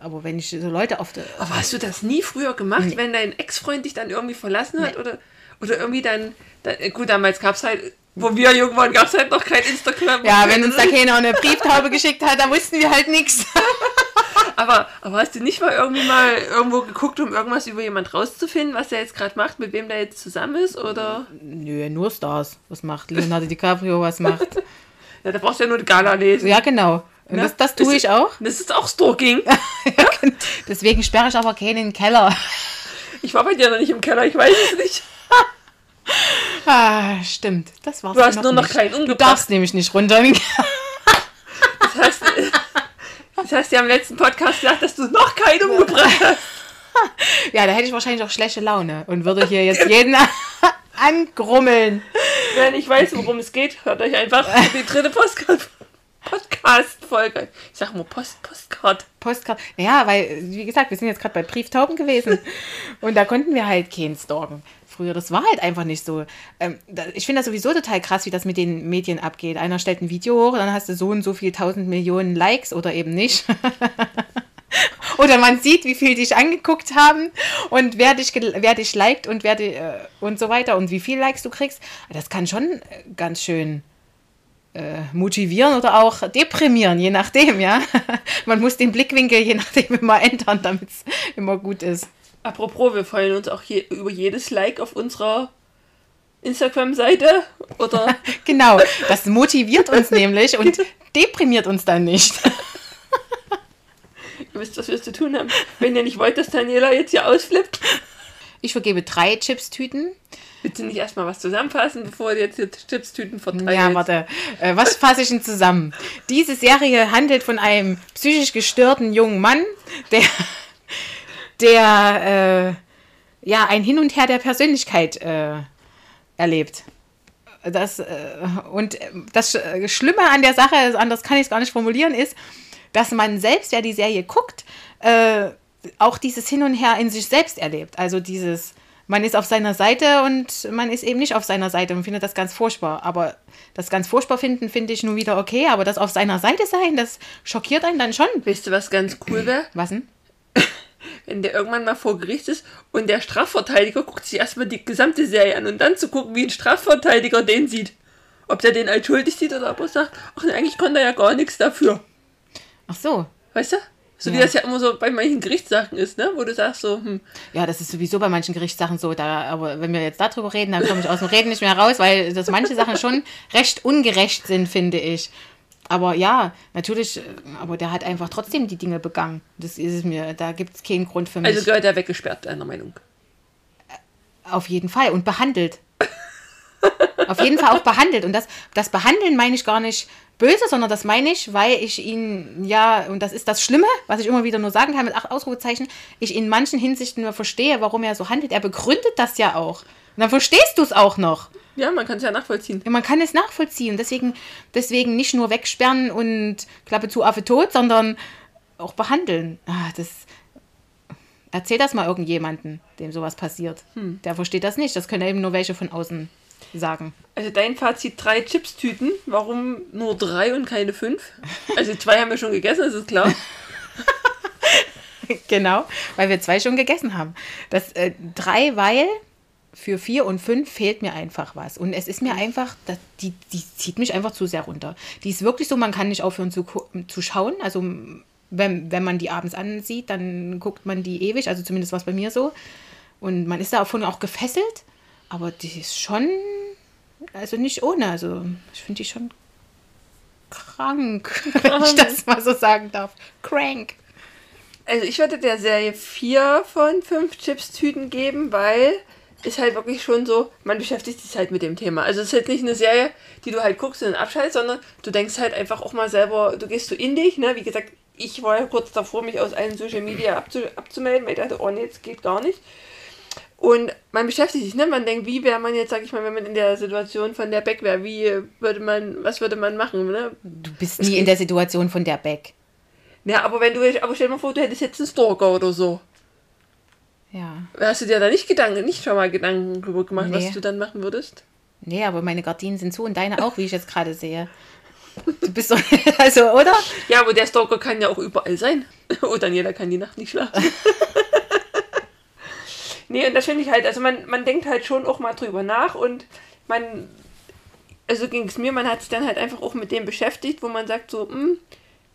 aber wenn ich so Leute auf der... Aber hast du das nie früher gemacht, wenn dein Ex-Freund dich dann irgendwie verlassen hat? Oder, oder irgendwie dann, dann. Gut, damals gab es halt. Wo wir jung waren, gab es halt noch kein Instagram. Ja, wenn uns da keiner eine Brieftaube geschickt hat, da wussten wir halt nichts. Aber, aber hast du nicht mal irgendwie mal irgendwo geguckt, um irgendwas über jemand rauszufinden, was der jetzt gerade macht, mit wem der jetzt zusammen ist? Oder? Nö, nur Stars. Was macht Leonardo DiCaprio, was macht... Ja, da brauchst du ja nur die Gala lesen. Ja, genau. Und Ne? das, das tue ist- ich auch. Das ist auch Stalking. Deswegen sperre ich aber keinen in den Keller. Ich war bei dir noch nicht im Keller, ich weiß es nicht. Ah, stimmt. Das war's Du hast noch nur noch nicht. keinen Du umgebracht. darfst nämlich nicht runter. Das heißt, das heißt ja im letzten Podcast gesagt, dass du noch keinen umgebracht hast. Ja, da hätte ich wahrscheinlich auch schlechte Laune und würde hier jetzt jeden angrummeln. Wer nicht weiß, worum es geht, hört euch einfach die dritte Postkarte. Podcast-Folge. Ich sag mal Post, Postkarte. Postkarte. Ja, weil, wie gesagt, wir sind jetzt gerade bei Brieftauben gewesen. Und da konnten wir halt keinen stalken. Früher, das war halt einfach nicht so. Ähm, ich finde das sowieso total krass, wie das mit den Medien abgeht. Einer stellt ein Video hoch, dann hast du so und so viel tausend Millionen Likes oder eben nicht. oder man sieht, wie viel dich angeguckt haben und wer dich, wer dich liked und wer die, äh, und so weiter und wie viel Likes du kriegst. Das kann schon äh, ganz schön äh, motivieren oder auch deprimieren, je nachdem, ja. Man muss den Blickwinkel je nachdem immer ändern, damit es immer gut ist. Apropos, wir freuen uns auch je, über jedes Like auf unserer Instagram-Seite. Oder Genau, das motiviert uns nämlich und deprimiert uns dann nicht. ihr wisst, was wir zu tun haben. Wenn ihr nicht wollt, dass Daniela jetzt hier ausflippt, Ich vergebe drei Chipstüten. bitte nicht erstmal was zusammenfassen, bevor ihr jetzt hier Chipstüten verteilt. Ja, warte. Äh, was fasse ich denn zusammen? Diese Serie handelt von einem psychisch gestörten jungen Mann, der, der äh, ja ein Hin und Her der Persönlichkeit äh, erlebt. Das, äh, und das Schlimme an der Sache, anders kann ich es gar nicht formulieren, ist, dass man selbst, wer die Serie guckt, äh, auch dieses Hin und Her in sich selbst erlebt. Also dieses, man ist auf seiner Seite und man ist eben nicht auf seiner Seite und findet das ganz furchtbar. Aber das ganz furchtbar finden, finde ich nun wieder okay, aber das auf seiner Seite sein, das schockiert einen dann schon. Weißt du, was ganz cool wäre? Was denn? Wenn der irgendwann mal vor Gericht ist und der Strafverteidiger guckt sich erstmal die gesamte Serie an und dann zu gucken, wie ein Strafverteidiger den sieht. Ob der den als schuldig sieht oder ob er sagt, ach nee, eigentlich konnte er ja gar nichts dafür. Ach so. Weißt du? So wie Ja. das ja immer so bei manchen Gerichtssachen ist, ne? Wo du sagst so, hm, Ja, das ist sowieso bei manchen Gerichtssachen so. Da, aber wenn wir jetzt darüber reden, dann komme ich aus dem Reden nicht mehr raus, weil das manche Sachen schon recht ungerecht sind, finde ich. Aber ja, natürlich, äh, aber der hat einfach trotzdem die Dinge begangen. Das ist es mir, da gibt es keinen Grund für mich. also gehört er weggesperrt, deiner Meinung. Auf jeden Fall. Und behandelt. Auf jeden Fall auch behandelt. Und das, das Behandeln meine ich gar nicht böse, sondern das meine ich, weil ich ihn, ja, und das ist das Schlimme, was ich immer wieder nur sagen kann mit acht Ausrufezeichen, ich in manchen Hinsichten nur verstehe, warum er so handelt. Er begründet das ja auch. Und dann verstehst du es auch noch. Ja, man kann es ja nachvollziehen. Ja, man kann es nachvollziehen. Deswegen, deswegen nicht nur wegsperren und Klappe zu, Affe tot, sondern auch behandeln. Ah, das. Erzähl das mal irgendjemanden, dem sowas passiert. Der versteht das nicht. Das können eben nur welche von außen sagen. Also dein Fazit, drei Chipstüten. Warum nur drei und keine fünf? Also zwei haben wir schon gegessen, das ist klar. genau, weil wir zwei schon gegessen haben. Das äh, drei, weil für vier und fünf fehlt mir einfach was. Und es ist mir einfach, das, die, die zieht mich einfach zu sehr runter. Die ist wirklich so, man kann nicht aufhören zu, zu schauen. Also wenn, wenn man die abends ansieht, dann guckt man die ewig. Also zumindest war es bei mir so. Und man ist davon auch gefesselt. Aber die ist schon, also nicht ohne. Also ich finde die schon krank, wenn ich das mal so sagen darf. Crank. Also ich würde der Serie vier von fünf Chips-Tüten geben, weil ist halt wirklich schon so, man beschäftigt sich halt mit dem Thema. Also es ist halt nicht eine Serie, die du halt guckst und dann abschaltest, sondern du denkst halt einfach auch mal selber, du gehst so in dich, ne? Wie gesagt, ich war ja kurz davor, mich aus allen Social Media abzu abzumelden, weil ich dachte, oh nee, das geht gar nicht. Und man beschäftigt sich, ne? Man denkt, wie wäre man jetzt, sag ich mal, wenn man in der Situation von der Beck wäre, wie würde man, was würde man machen, ne? Du bist nie in der Situation von der Beck. Ja, aber wenn du, aber stell dir mal vor, du hättest jetzt einen Stalker oder so. Ja. Hast du dir da nicht Gedanken, nicht schon mal Gedanken drüber gemacht, Nee. was du dann machen würdest? Nee, aber meine Gardinen sind zu und deine auch, wie ich jetzt gerade sehe. Du bist doch, also, oder? Ja, aber der Stalker kann ja auch überall sein. Und Daniela kann die Nacht nicht schlafen. nee, und das finde ich halt, also man, man denkt halt schon auch mal drüber nach und man, also ging es mir, man hat sich dann halt einfach auch mit dem beschäftigt, wo man sagt so, hm,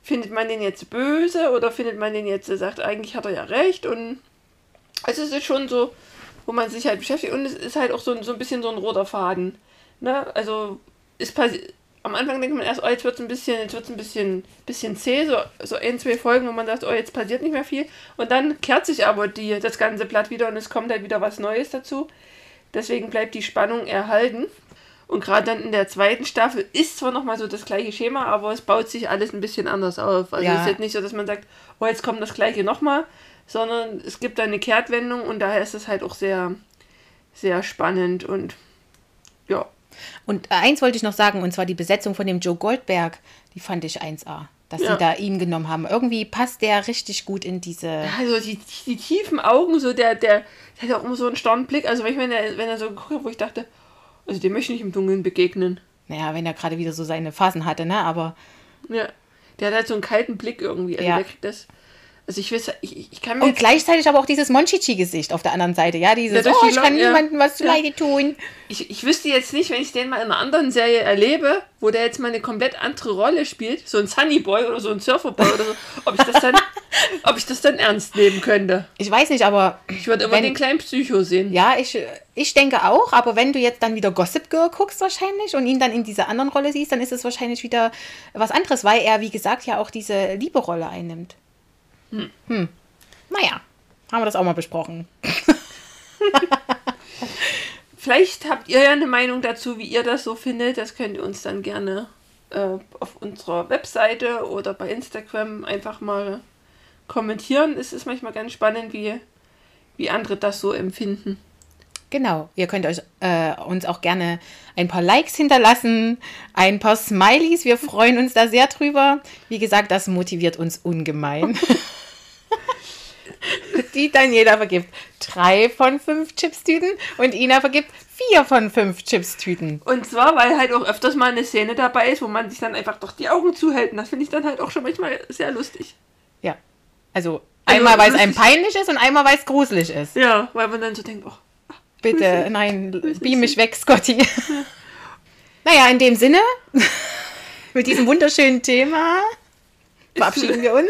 findet man den jetzt böse oder findet man den jetzt, sagt, eigentlich hat er ja recht und also es ist schon so, wo man sich halt beschäftigt und es ist halt auch so, ein- so ein bisschen so ein roter Faden. Ne? Also passiert. Am Anfang denkt man erst, oh, jetzt wird es ein bisschen, jetzt wird's ein bisschen, bisschen zäh, so, so ein, zwei Folgen, wo man sagt, oh, jetzt passiert nicht mehr viel. Und dann kehrt sich aber die, das ganze Blatt wieder und es kommt halt wieder was Neues dazu. Deswegen bleibt die Spannung erhalten. Und gerade dann in der zweiten Staffel ist zwar nochmal so das gleiche Schema, aber es baut sich alles ein bisschen anders auf. Also Ja. es ist jetzt nicht so, dass man sagt, oh, jetzt kommt das gleiche nochmal, sondern es gibt da eine Kehrtwendung und daher ist es halt auch sehr, sehr spannend und ja. Und eins wollte ich noch sagen, und zwar die Besetzung von dem Joe Goldberg, die fand ich 1A. Dass Ja. sie da ihn genommen haben. Irgendwie passt der richtig gut in diese. Also die, die tiefen Augen, so der, der, der hat auch immer so einen starren Blick. Also wenn, ich, wenn, er, wenn er so geguckt hat, wo ich dachte, also dem möchte ich nicht im Dunkeln begegnen. Naja, wenn er gerade wieder so seine Phasen hatte, ne? Aber Ja. Der hat halt so einen kalten Blick irgendwie. Also Ja. der kriegt das. Also ich weiß, ich, ich kann mir Und gleichzeitig aber auch dieses Monchichi-Gesicht auf der anderen Seite. Ja, dieses, Ja, oh, ich kann ja. niemandem was zu Ja. Leide tun. Ich, ich wüsste jetzt nicht, wenn ich den mal in einer anderen Serie erlebe, wo der jetzt mal eine komplett andere Rolle spielt, so ein Sunny Boy oder so ein Surferboy oder so, ob ich das dann, ob ich das dann ernst nehmen könnte. Ich weiß nicht, aber Ich würde immer Wenn- den kleinen Psycho sehen. ja, ich, ich denke auch. Aber wenn du jetzt dann wieder Gossip Girl guckst wahrscheinlich und ihn dann in dieser anderen Rolle siehst, dann ist es wahrscheinlich wieder was anderes, weil er, wie gesagt, ja auch diese Liebe-Rolle einnimmt. Hm. Naja, haben wir das auch mal besprochen. Vielleicht habt ihr ja eine Meinung dazu, wie ihr das so findet. Das könnt ihr uns dann gerne äh, auf unserer Webseite oder bei Instagram einfach mal kommentieren. Es ist manchmal ganz spannend, wie, wie andere das so empfinden. Genau, ihr könnt euch äh, uns auch gerne ein paar Likes hinterlassen, ein paar Smileys. Wir freuen uns da sehr drüber. Wie gesagt, das motiviert uns ungemein. Die Daniela vergibt drei von fünf Chipstüten und Ina vergibt vier von fünf Chipstüten. Und zwar, weil halt auch öfters mal eine Szene dabei ist, wo man sich dann einfach doch die Augen zuhält. Und das finde ich dann halt auch schon manchmal sehr lustig. Ja, also Also, einmal, weil es einem peinlich ist und einmal, weil es gruselig ist. Ja, weil man dann so denkt, oh, Bitte, nein, beam mich weg, Scotty. naja, in dem Sinne, mit diesem wunderschönen Thema verabschieden wir uns.